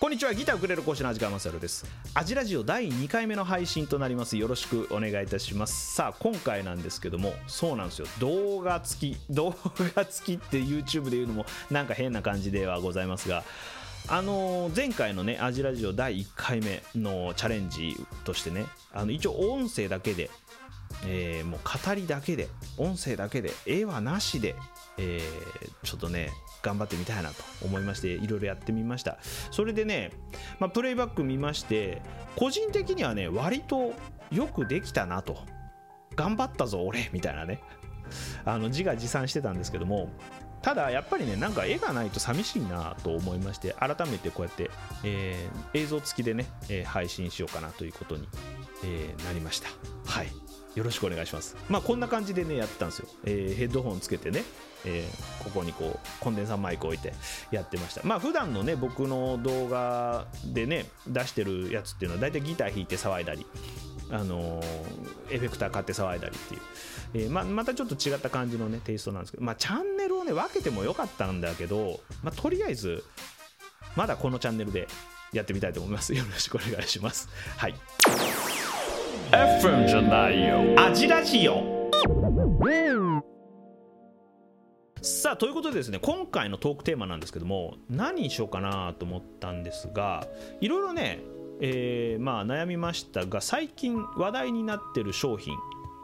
こんにちは。ギターウクレレ講師の味川勝です。アジラジオ第2回目の配信となります。よろしくお願いいたします。さあ今回なんですけどもそうなんですよ。動画付き 動画付きって YouTube で言うのもなんか変な感じではございますがあの前回のねアジラジオ第1回目のチャレンジとしてねあの一応音声だけでえー、もう語りだけで音声だけで絵はなしで、えー、ちょっとね頑張ってみたいなと思いましていろいろやってみました。それでね、まあ、プレイバック見まして個人的にはね割とよくできたなと。頑張ったぞ俺みたいなね。あの自画自賛してたんですけどもただやっぱりねなんか絵がないと寂しいなと思いまして改めてこうやって、えー、映像付きでね、えー、配信しようかなということに、えー、なりました。はい。よろしくお願いします。まあこんな感じでねやってたんですよ、え、ヘッドホンつけてね、えー、ここにこうコンデンサーマイク置いてやってました。まあ普段のね僕の動画でね出してるやつっていうのは大体ギター弾いて騒いだりあのー、エフェクター買って騒いだりっていう、えー、ままたちょっと違った感じのねテイストなんですけどまあチャンネルをね分けてもよかったんだけど、まあ、とりあえずまだこのチャンネルでやってみたいと思います。よろしくお願いします。はい。FM じゃないよ。アジラジオさあということでですね今回のトークテーマなんですけども何にしようかなと思ったんですがいろいろね、えー、まあ悩みましたが最近話題になってる商品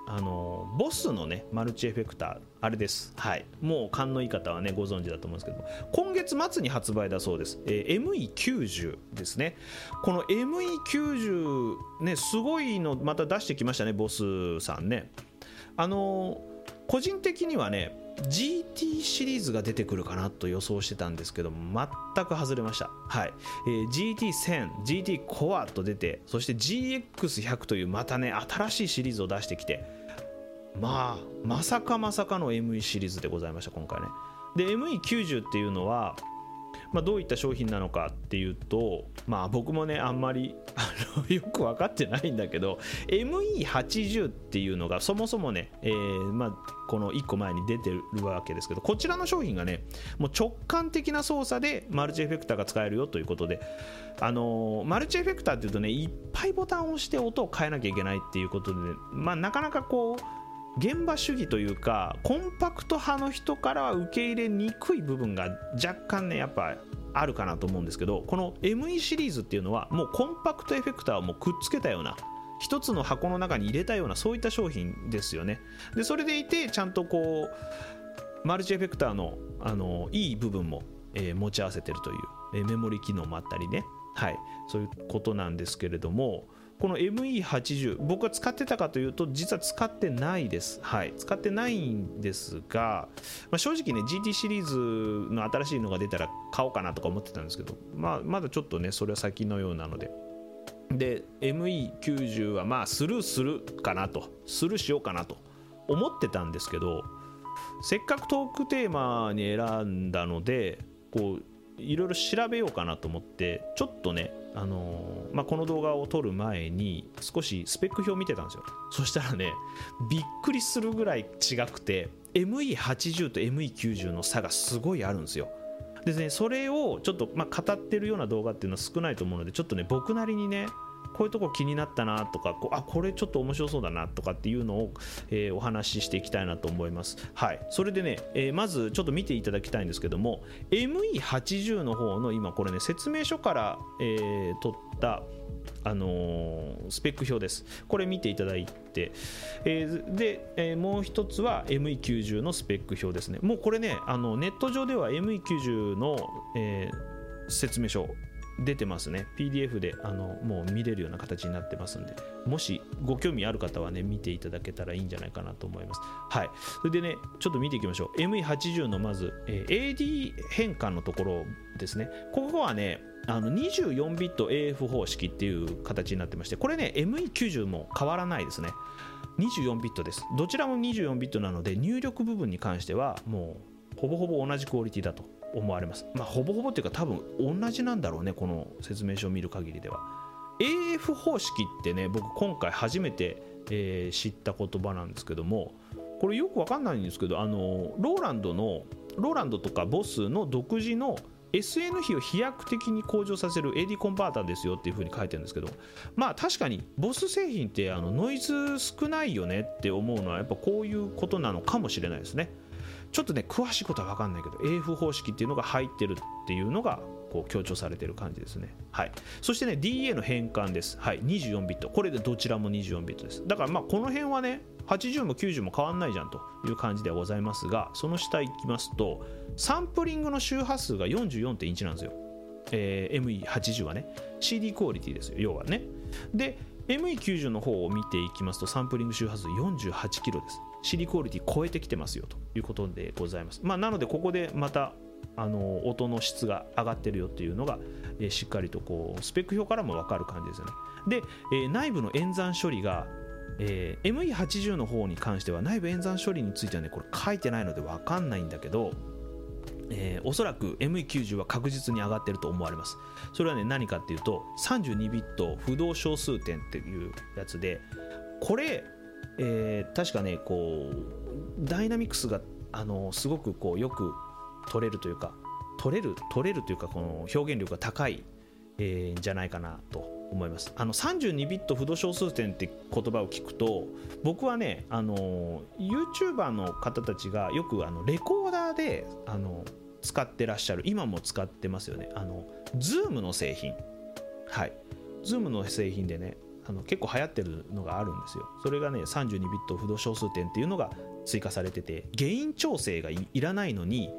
あのボスのねマルチエフェクターあれです。はい。もう勘のいい方はねご存知だと思うんですけども今月末に発売だそうです、えー、ME90 ですね。この ME90 ねすごいのまた出してきましたねボスさんね。あの個人的にはね GT シリーズが出てくるかなと予想してたんですけど全く外れました、はい。えー、GT1000、GT コアと出てそして GX100 というまたね新しいシリーズを出してきてまあまさかまさかの ME シリーズでございました今回ね。で ME90 っていうのはまあ、どういった商品なのかっていうと、まあ、僕もねあんまり よく分かってないんだけど ME80 っていうのがそもそもね、えー、まあ、この1個前に出てるわけですけどこちらの商品がねもう直感的な操作でマルチエフェクターが使えるよということで、あのー、マルチエフェクターっていうとねいっぱいボタンを押して音を変えなきゃいけないっていうことで、まあ、なかなかこう現場主義というかコンパクト派の人からは受け入れにくい部分が若干ねやっぱあるかなと思うんですけどこの ME シリーズっていうのはもうコンパクトエフェクターをもうくっつけたような一つの箱の中に入れたようなそういった商品ですよね。でそれでいてちゃんとこうマルチエフェクターのあのいい部分も、えー、持ち合わせてるという、えー、メモリ機能もあったりね。はい。そういうことなんですけれどもこの ME80 僕は使ってたかというと実は使ってないです。はい。使ってないんですが、まあ、正直ね GT シリーズの新しいのが出たら買おうかなとか思ってたんですけど、まあ、まだちょっとねそれは先のようなので。で ME90 はまあスルーするかなと。スルーしようかなと思ってたんですけどせっかくトークテーマに選んだのでこういろいろ調べようかなと思ってちょっとねあのまあ、この動画を撮る前に少しスペック表見てたんですよ。そしたらねびっくりするぐらい違くて ME80 と ME90 の差がすごいあるんですよ。でねそれをちょっと、まあ、語ってるような動画っていうのは少ないと思うのでちょっとね僕なりにねこういうとこ気になったなとかこあこれちょっと面白そうだなとかっていうのを、えー、お話ししていきたいなと思います。はい、それでね、えー、まずちょっと見ていただきたいんですけども ME80 の方の今これね説明書から、えー、取ったあのー、スペック表です。これ見ていただいて、えー、で、えー、もう一つは ME90 のスペック表ですね。もうこれね、あのネット上では ME90 の、え説明書出てますね。PDF であのもう見れるような形になってますんで。もしご興味ある方はね見ていただけたらいいんじゃないかなと思います。はい。それでねちょっと見ていきましょう。ME80 のまず、え、AD 変換のところですね。ここはねあの24ビット AF 方式っていう形になってましてこれね ME90 も変わらないですね。24ビットです。どちらも24ビットなので入力部分に関してはもうほぼほぼ同じクオリティだと。思われます。まあ、ほぼほぼっていうか多分同じなんだろうね、この説明書を見る限りでは。AF 方式ってね、僕今回初めて、えー、知った言葉なんですけども、これよくわかんないんですけど、あのローランドの、ローランドとかボスの独自の SN 比を飛躍的に向上させる AD コンバーターですよっていう風に書いてるんですけどまあ確かにボス製品ってあのノイズ少ないよねって思うのはやっぱこういうことなのかもしれないですねちょっとね詳しいことは分かんないけど AF 方式っていうのが入ってるっていうのがこう強調されてる感じですね。はい、そしてね DA の変換です。はい、24ビット。これでどちらも24ビットです。だからまあこの辺はね80も90も変わんないじゃんという感じではございますがその下いきますとサンプリングの周波数が44.1なんですよ。えー、ME80 はね CD クオリティですよ要はね。で ME90 の方を見ていきますとサンプリング周波数48キロです。CD クオリティ超えてきてますよということでございます。まあ、なのでここでまたあの音の質が上がってるよっていうのが、え、しっかりとこうスペック表からも分かる感じですよね。で、え、内部の演算処理が、えー、ME80 の方に関しては内部演算処理についてはねこれ書いてないので分かんないんだけど、えー、おそらく ME90 は確実に上がってると思われます。それはね何かっていうと32ビット不動小数点っていうやつでこれ、えー、確かねこうダイナミクスがあのすごくこうよく取れるというか取れる取れるというかこの表現力が高い、えー、じゃないかなと思います。あの32ビット不動小数点って言葉を聞くと僕はねあの YouTuber の方たちがよくあのレコーダーであの使ってらっしゃる今も使ってますよね。あの Zoom の製品。はい。Zoom の製品でねあの結構流行ってるのがあるんですよ。それがね32ビット不動小数点っていうのが追加されててゲイン調整がいらないのに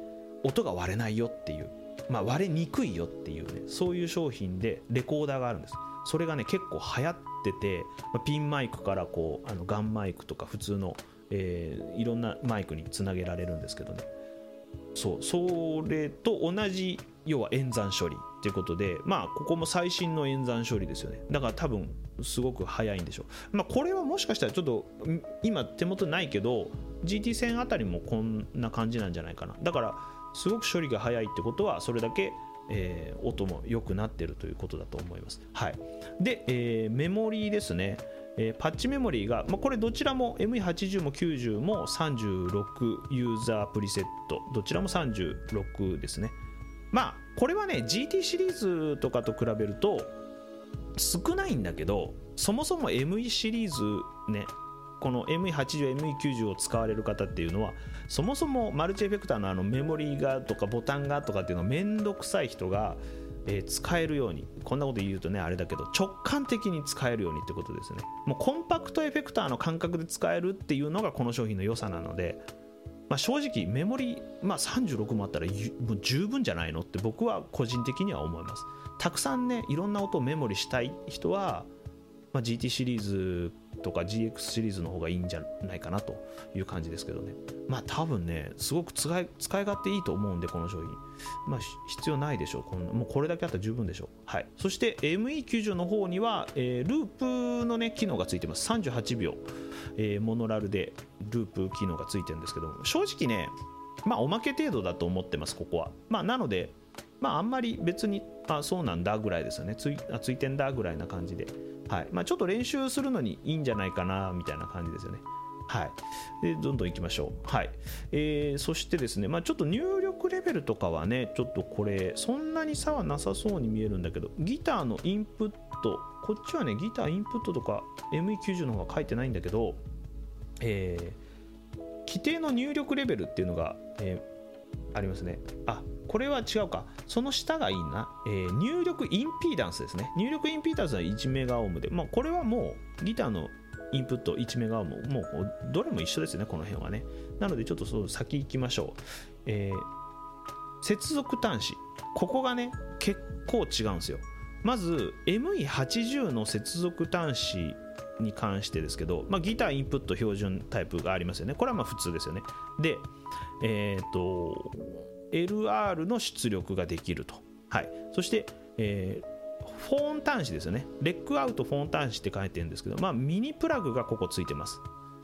音が割れないよっていう、まあ、割れにくいよっていうねそういう商品でレコーダーがあるんです。それがね結構流行ってて、まあ、ピンマイクからこうあのガンマイクとか普通の、えー、いろんなマイクにつなげられるんですけどね。そうそれと同じ要は演算処理っていうことでまあここも最新の演算処理ですよね。だから多分すごく早いんでしょう。まあこれはもしかしたらちょっと今手元ないけど GT 戦あたりもこんな感じなんじゃないかな。だからすごく処理が早いってことはそれだけえー、音も良くなってるということだと思います。はい、で、えー、メモリーですね、えー、パッチメモリーが、まあ、これどちらも ME80 も90も36ユーザープリセット。どちらも36ですね。まあこれはね GT シリーズとかと比べると少ないんだけどそもそも ME シリーズねこの ME80、ME90 を使われる方っていうのはそもそもマルチエフェクターのあのメモリーがとかボタンがとかっていうのめんどくさい人が、えー、使えるようにこんなこと言うとねあれだけど直感的に使えるようにってことですね。もうコンパクトエフェクターの感覚で使えるっていうのがこの商品の良さなので、まあ、正直メモリ、まあ、36もあったらもう十分じゃないのって僕は個人的には思います。たくさんねいろんな音をメモリしたい人はまあ、GT シリーズとか GX シリーズの方がいいんじゃないかなという感じですけどね。まあ多分ねすごく使い使い勝手いいと思うんでこの商品。まあ必要ないでしょう。このもうこれだけあったら十分でしょう。はい。そして ME90 の方には、えー、ループのね機能がついてます。38秒、えー、モノラルでループ機能がついてるんですけども。正直ねまあおまけ程度だと思ってますここは。まあなのでまああんまり別にあそうなんだぐらいですよね。ついあついてんだぐらいな感じで。はい。まあ、ちょっと練習するのにいいんじゃないかなみたいな感じですよね。はい、でどんどんいきましょう、はい。えー、そしてですね、まあ、ちょっと入力レベルとかはねちょっとこれそんなに差はなさそうに見えるんだけどギターのインプット。こっちはねギターインプットとか ME90 の方が書いてないんだけど、えー、規定の入力レベルっていうのが、えー、ありますね。あこれは違うか。その下がいいな。えー、入力インピーダンスですね。入力インピーダンスは1メガオームで、まあ、これはもうギターのインプット1メガオーム、もうどれも一緒ですね、この辺はね。なのでちょっとその先行きましょう。えー、接続端子。ここがね、結構違うんですよ。まず ME80 の接続端子に関してですけど、まあ、ギターインプット標準タイプがありますよね。これはまあ普通ですよね。で、えっ、ー、と、LR の出力ができると。はい、そして、えー、フォーン端子ですよね。レックアウトフォーン端子って書いてるんですけど、まあ、ミニプラグがここついてます。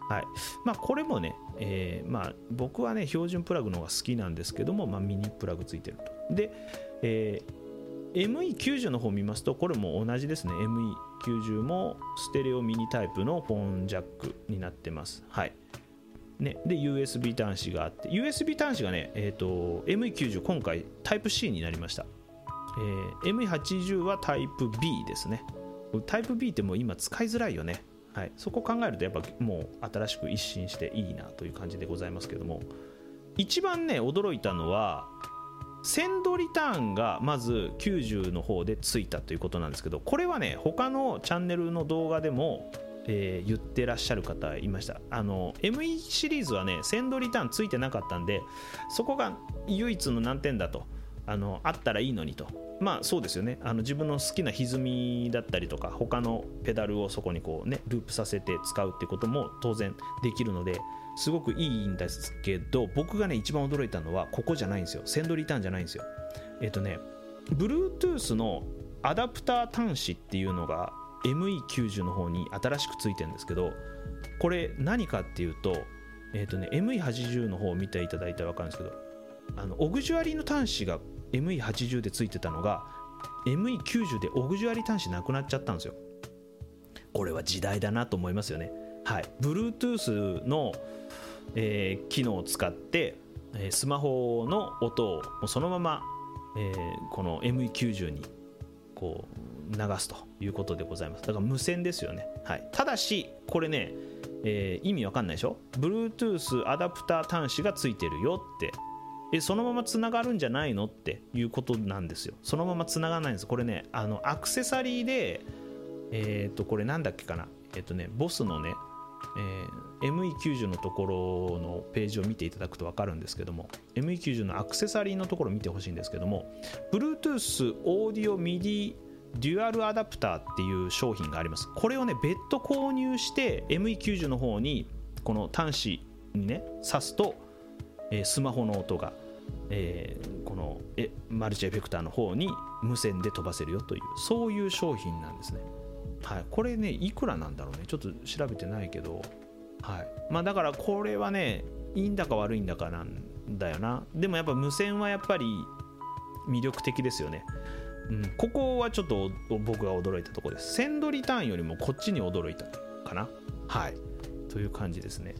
はいまあ、これもね、えーまあ、僕はね、標準プラグの方が好きなんですけども、まあ、ミニプラグついてると。で、えー、ME90 の方を見ますと、これも同じですね。ME90 もステレオミニタイプのフォンジャックになってます。はい。ね、で USB 端子があって USB 端子がね、えーと、ME90 今回タイプ C になりました、えー、ME80 はタイプ B ですね。タイプ B ってもう今使いづらいよね、はい、そこ考えるとやっぱもう新しく一新していいなという感じでございますけども。一番ね驚いたのは鮮度リターンがまず90の方でついたということなんですけどこれはね他のチャンネルの動画でもえー、言ってらっしゃる方いました。あの ME シリーズはね鮮度リターンついてなかったんでそこが唯一の難点だと。あのあったらいいのにと。まあそうですよね。あの自分の好きな歪みだったりとか他のペダルをそこにこうねループさせて使うってことも当然できるのですごくいいんですけど僕がね一番驚いたのはここじゃないんですよ。鮮度リターンじゃないんですよ。えっ、とね Bluetooth のアダプター端子っていうのが ME90 の方に新しくついてるんですけどこれ何かっていうと,、えーとね、ME80 の方を見ていただいたら分かるんですけどあのオグジュアリーの端子が ME80 でついてたのが ME90 でオグジュアリー端子なくなっちゃったんですよ。これは時代だなと思いますよね。はい。Bluetooth の、えー、機能を使ってスマホの音をそのまま、えー、この ME90 にこう流すということでございます。だから無線ですよね、はい、ただしこれね、えー、意味わかんないでしょ？Bluetooth アダプター端子がついてるよって。えそのままつながるんじゃないのっていうことなんですよ。そのままつながらないんです。これねあのアクセサリーでえっ、ー、とこれなんだっけかな？えっ、ー、とねボスのねえー、ME90 のところのページを見ていただくと分かるんですけども ME90 のアクセサリーのところを見てほしいんですけども Bluetooth オーディオ MIDI デデュアルアダプターっていう商品があります。これをね別途購入して ME90 の方にこの端子にね挿すと、えー、スマホの音が、えー、このえマルチエフェクターの方に無線で飛ばせるよというそういう商品なんですね。はい、これねいくらなんだろうね。ちょっと調べてないけど、はい。まあ、だからこれはねいいんだか悪いんだかなんだよな。でもやっぱ無線はやっぱり魅力的ですよね、うん、ここはちょっと僕が驚いたとこです。鮮度リターンよりもこっちに驚いたかな？はい。という感じですね。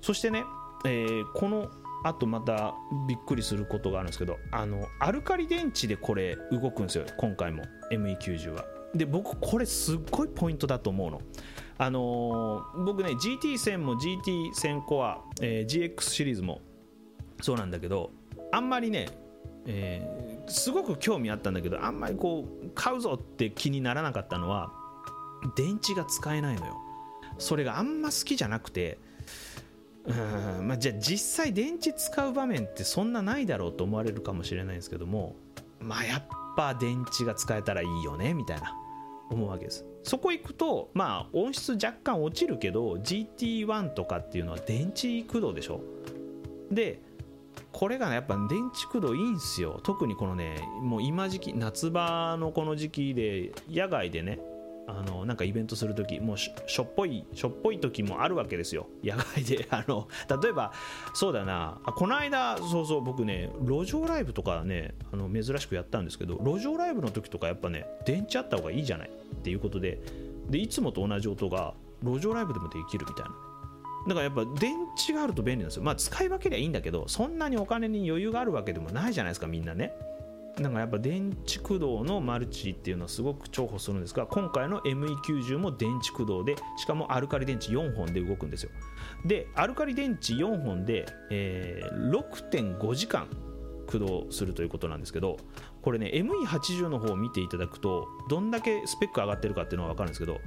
そしてね、えー、このあとまたびっくりすることがあるんですけどあのアルカリ電池でこれ動くんですよ。今回も。ME90 は。で僕これすっごいポイントだと思うの。あのー、僕ね GT1000 も GT1000 コア、えー、GX シリーズもそうなんだけどあんまりね、え、すごく興味あったんだけどあんまりこう買うぞって気にならなかったのは電池が使えないのよ。それがあんま好きじゃなくてうんまあ、じゃあ実際電池使う場面ってそんなないだろうと思われるかもしれないんですけどもまあやっぱ電池が使えたらいいよねみたいな思うわけです。そこ行くとまあ音質若干落ちるけど GT1 とかっていうのは電池駆動でしょ？でこれがねやっぱ電池駆動いいんすよ。特にこのねもう今時期夏場のこの時期で野外でねあのなんかイベントする時もうしょっぽいしょっぽい時もあるわけですよ。野外で。あの例えばそうだな。あこの間そうそう僕ね路上ライブとかねあの珍しくやったんですけど路上ライブの時とかやっぱね電池あった方がいいじゃないっていうことででいつもと同じ音が路上ライブでもできるみたいな。だからやっぱ電池があると便利なんですよ。まあ使い分けりゃいいんだけどそんなにお金に余裕があるわけでもないじゃないですかみんなね。なんかやっぱ電池駆動のマルチっていうのはすごく重宝するんですが今回の ME90 も電池駆動でしかもアルカリ電池4本で動くんですよ。でアルカリ電池4本で、えー、6.5時間駆動するということなんですけどこれね ME80 の方を見ていただくとどんだけスペック上がってるかっていうのが分かるんですけど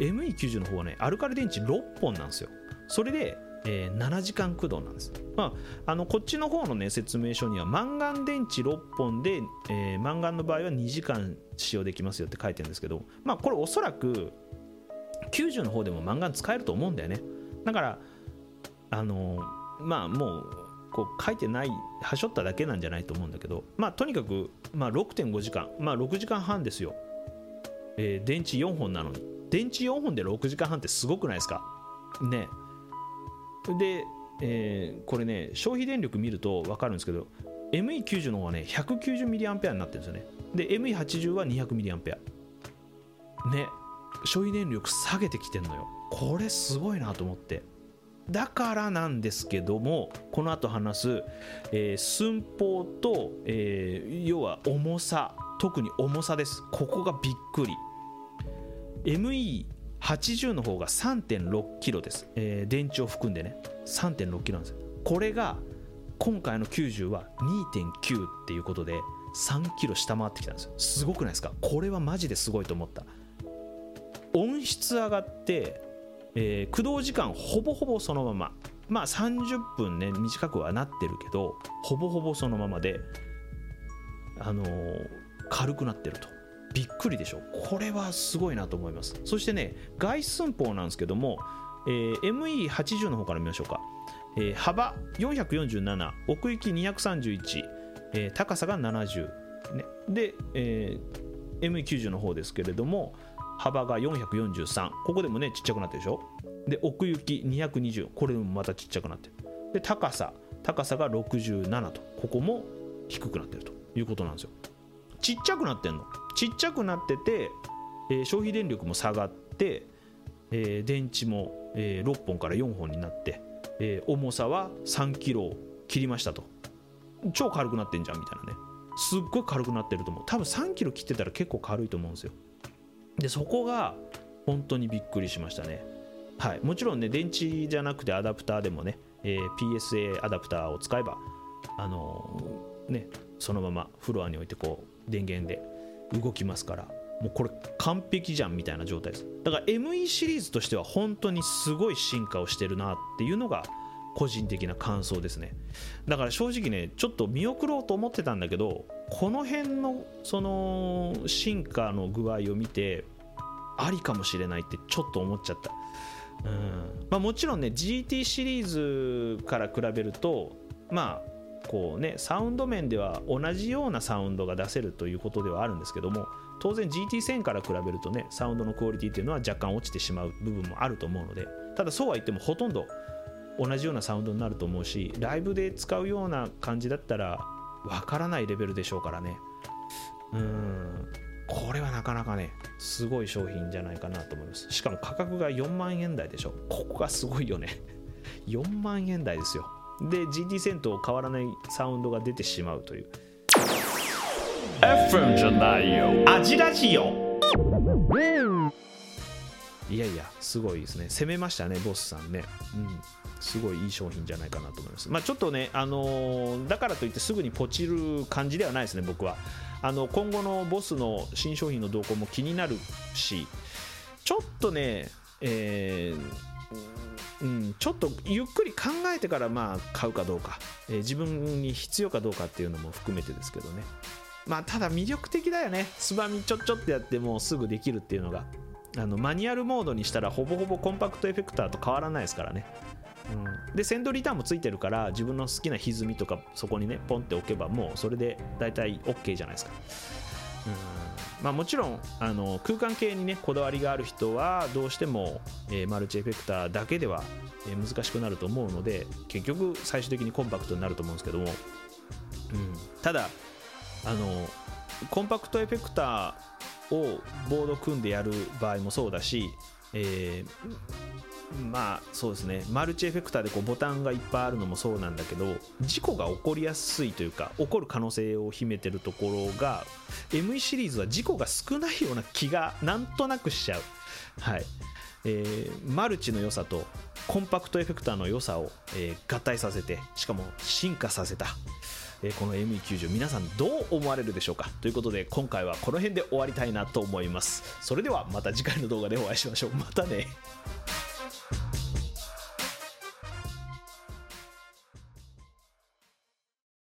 ME90 の方はねアルカリ電池6本なんですよ。それでえー、7時間駆動なんです、まあ、あのこっちの方の、ね、説明書にはマンガン電池6本で、えー、マンガンの場合は2時間使用できますよって書いてるんですけど、まあ、これおそらく90の方でもマンガン使えると思うんだよね。だからあのまあもうこう書いてないはしょっただけなんじゃないと思うんだけどまあとにかく、まあ、6.5時間まあ6時間半ですよ、えー、電池4本なのに。電池4本で6時間半ってすごくないですか？ね。で、えー、これね消費電力見ると分かるんですけど ME90 の方はね 190mAh になってるんですよね。で ME80 は 200mAh ね消費電力下げてきてんのよ。これすごいなと思って。だからなんですけどもこの後話す、えー寸法と、えー要は重さ特に重さです。ここがびっくり。ME 80の方が 3.6kg です、えー電池を含んでね。3.6kg なんです。よこれが今回の90は2.9っていうことで 3kg 下回ってきたんですよ。すごくないですか？これはマジですごいと思った。音質上がって、えー駆動時間ほぼほぼそのまま。まあ30分ね短くはなってるけどほぼほぼそのままであのー軽くなってると。びっくりでしょ。これはすごいなと思います。そしてね外寸法なんですけども、えー ME80 の方から見ましょうか、えー幅447奥行き231、えー高さが70、ね、で、えー ME90 の方ですけれども幅が443ここでもねちっちゃくなってるでしょ。で奥行き220これもまたちっちゃくなってる。で高さ。高さが67と。ここも低くなってるということなんですよ。ちっちゃくなってんの。ちっちゃくなってて、えー消費電力も下がって、えー電池も、えー6本から4本になって、えー重さは3キロを切りましたと。超軽くなってんじゃんみたいなね。すっごい軽くなってると思う。多分3キロ切ってたら結構軽いと思うんですよ。でそこが本当にびっくりしましたね。はい。もちろんね電池じゃなくてアダプターでもね、えー PSA アダプターを使えばあのーねそのままフロアに置いてこう電源で動きますから。もうこれ完璧じゃんみたいな状態です。だから ME シリーズとしては本当にすごい進化をしてるなっていうのが個人的な感想ですね。だから正直ねちょっと見送ろうと思ってたんだけどこの辺のその進化の具合を見てありかもしれないってちょっと思っちゃった。うん。まあ、もちろんね GT シリーズから比べるとまあこうねサウンド面では同じようなサウンドが出せるということではあるんですけども当然 GT1000 から比べるとねサウンドのクオリティっていうのは若干落ちてしまう部分もあると思うのでただそうは言ってもほとんど同じようなサウンドになると思うしライブで使うような感じだったらわからないレベルでしょうからね。うんこれはなかなかねすごい商品じゃないかなと思います。しかも価格が4万円台でしょ。ここがすごいよね。4万円台ですよ。で GT 戦と変わらないサウンドが出てしまうという。FM じゃないよ。アジラジオ。いやいや。すごいですね。攻めましたねボスさんね。うん。すごいいい商品じゃないかなと思います。まあちょっとねあのーだからといってすぐにポチる感じではないですね僕は。あの今後のボスの新商品の動向も気になるしちょっとねえーうん、ちょっとゆっくり考えてからまあ買うかどうか、えー自分に必要かどうかっていうのも含めてですけどね。まあただ魅力的だよね。つばみちょっちょってやってもうすぐできるっていうのが。あのマニュアルモードにしたらほぼほぼコンパクトエフェクターと変わらないですからね、うん、でセンドリターンもついてるから自分の好きな歪みとかそこにねポンって置けばもうそれで大体 OK じゃないですか。まあ、もちろんあの空間系にねこだわりがある人はどうしても、えーマルチエフェクターだけでは、えー難しくなると思うので結局最終的にコンパクトになると思うんですけども、うん、ただあのコンパクトエフェクターをボード組んでやる場合もそうだし、えーまあそうですね。マルチエフェクターでこうボタンがいっぱいあるのもそうなんだけど事故が起こりやすいというか起こる可能性を秘めてるところが ME シリーズは事故が少ないような気がなんとなくしちゃう。はい。えーマルチの良さとコンパクトエフェクターの良さを、えー合体させてしかも進化させた、えーこの ME90 皆さんどう思われるでしょうか？ということで今回はこの辺で終わりたいなと思います。それではまた次回の動画でお会いしましょう。またね。